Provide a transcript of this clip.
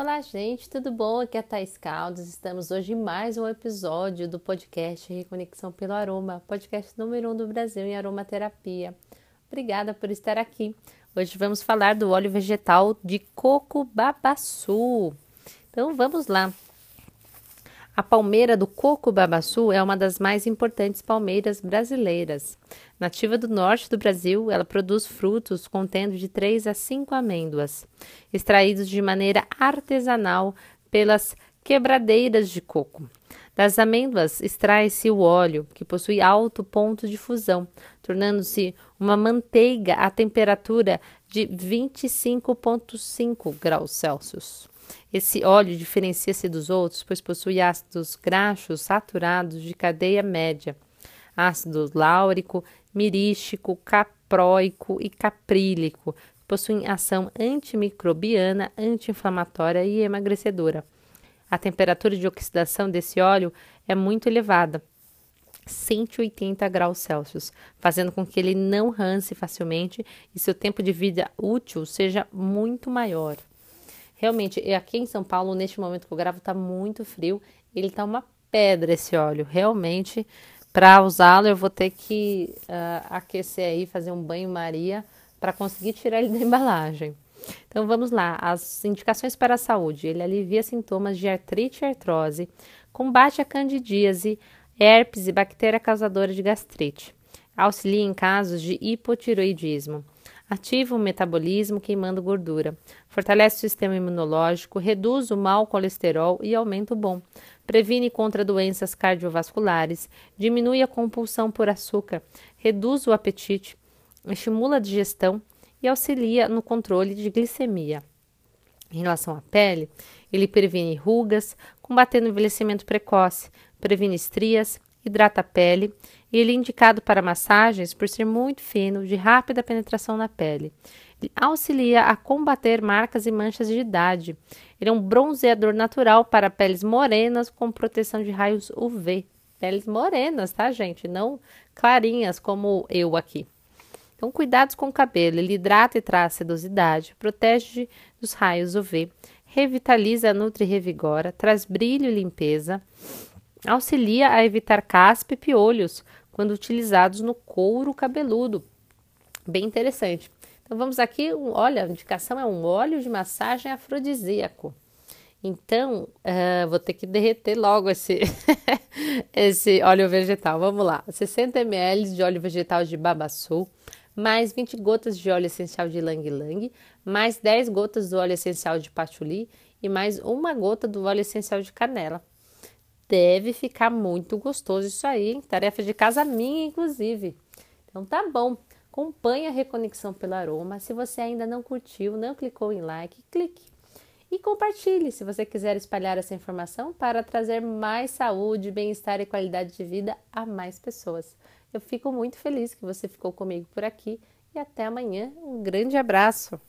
Olá, gente, tudo bom? Aqui é a Thais Caldas. Estamos hoje em mais um episódio do podcast Reconexão pelo Aroma, podcast número um do Brasil em aromaterapia. Obrigada por estar aqui. Hoje vamos falar do óleo vegetal de coco babaçu. Então vamos lá. A palmeira do coco babaçu é uma das mais importantes palmeiras brasileiras. Nativa do norte do Brasil, ela produz frutos contendo de 3 a 5 amêndoas, extraídos de maneira artesanal pelas quebradeiras de coco. Das amêndoas extrai-se o óleo, que possui alto ponto de fusão, tornando-se uma manteiga a temperatura de 25,5 graus Celsius. Esse óleo diferencia-se dos outros, pois possui ácidos graxos saturados de cadeia média, ácido láurico, mirístico, capróico e caprílico, possuem ação antimicrobiana, anti-inflamatória e emagrecedora. A temperatura de oxidação desse óleo é muito elevada, 180 graus Celsius, fazendo com que ele não rance facilmente e seu tempo de vida útil seja muito maior. Realmente, aqui em São Paulo, neste momento que eu gravo, tá muito frio. Ele tá uma pedra esse óleo. Realmente, para usá-lo, eu vou ter que uh, aquecer aí, fazer um banho-maria para conseguir tirar ele da embalagem. Então vamos lá, as indicações para a saúde. Ele alivia sintomas de artrite e artrose, combate a candidíase, herpes e bactéria causadora de gastrite. Auxilia em casos de hipotiroidismo ativa o metabolismo queimando gordura, fortalece o sistema imunológico, reduz o mau colesterol e aumenta o bom, previne contra doenças cardiovasculares, diminui a compulsão por açúcar, reduz o apetite, estimula a digestão e auxilia no controle de glicemia. Em relação à pele, ele previne rugas, combatendo o envelhecimento precoce, previne estrias, hidrata a pele e ele é indicado para massagens por ser muito fino, de rápida penetração na pele. Ele auxilia a combater marcas e manchas de idade. Ele é um bronzeador natural para peles morenas com proteção de raios UV. Peles morenas, tá, gente? Não clarinhas como eu aqui. Então, cuidados com o cabelo. Ele hidrata e traz sedosidade, protege dos raios UV, revitaliza, nutre e revigora, traz brilho e limpeza, auxilia a evitar caspa e piolhos, quando utilizados no couro cabeludo. Bem interessante. Então vamos aqui, olha, a indicação é um óleo de massagem afrodisíaco. Então, uh, vou ter que derreter logo esse, esse óleo vegetal. Vamos lá: 60 ml de óleo vegetal de babaçu, mais 20 gotas de óleo essencial de lang-lang, mais 10 gotas do óleo essencial de patchouli e mais uma gota do óleo essencial de canela deve ficar muito gostoso isso aí, hein? Tarefa de casa minha, inclusive. Então tá bom. Acompanhe a Reconexão pelo Aroma. Se você ainda não curtiu, não clicou em like, clique. E compartilhe se você quiser espalhar essa informação para trazer mais saúde, bem-estar e qualidade de vida a mais pessoas. Eu fico muito feliz que você ficou comigo por aqui e até amanhã. Um grande abraço!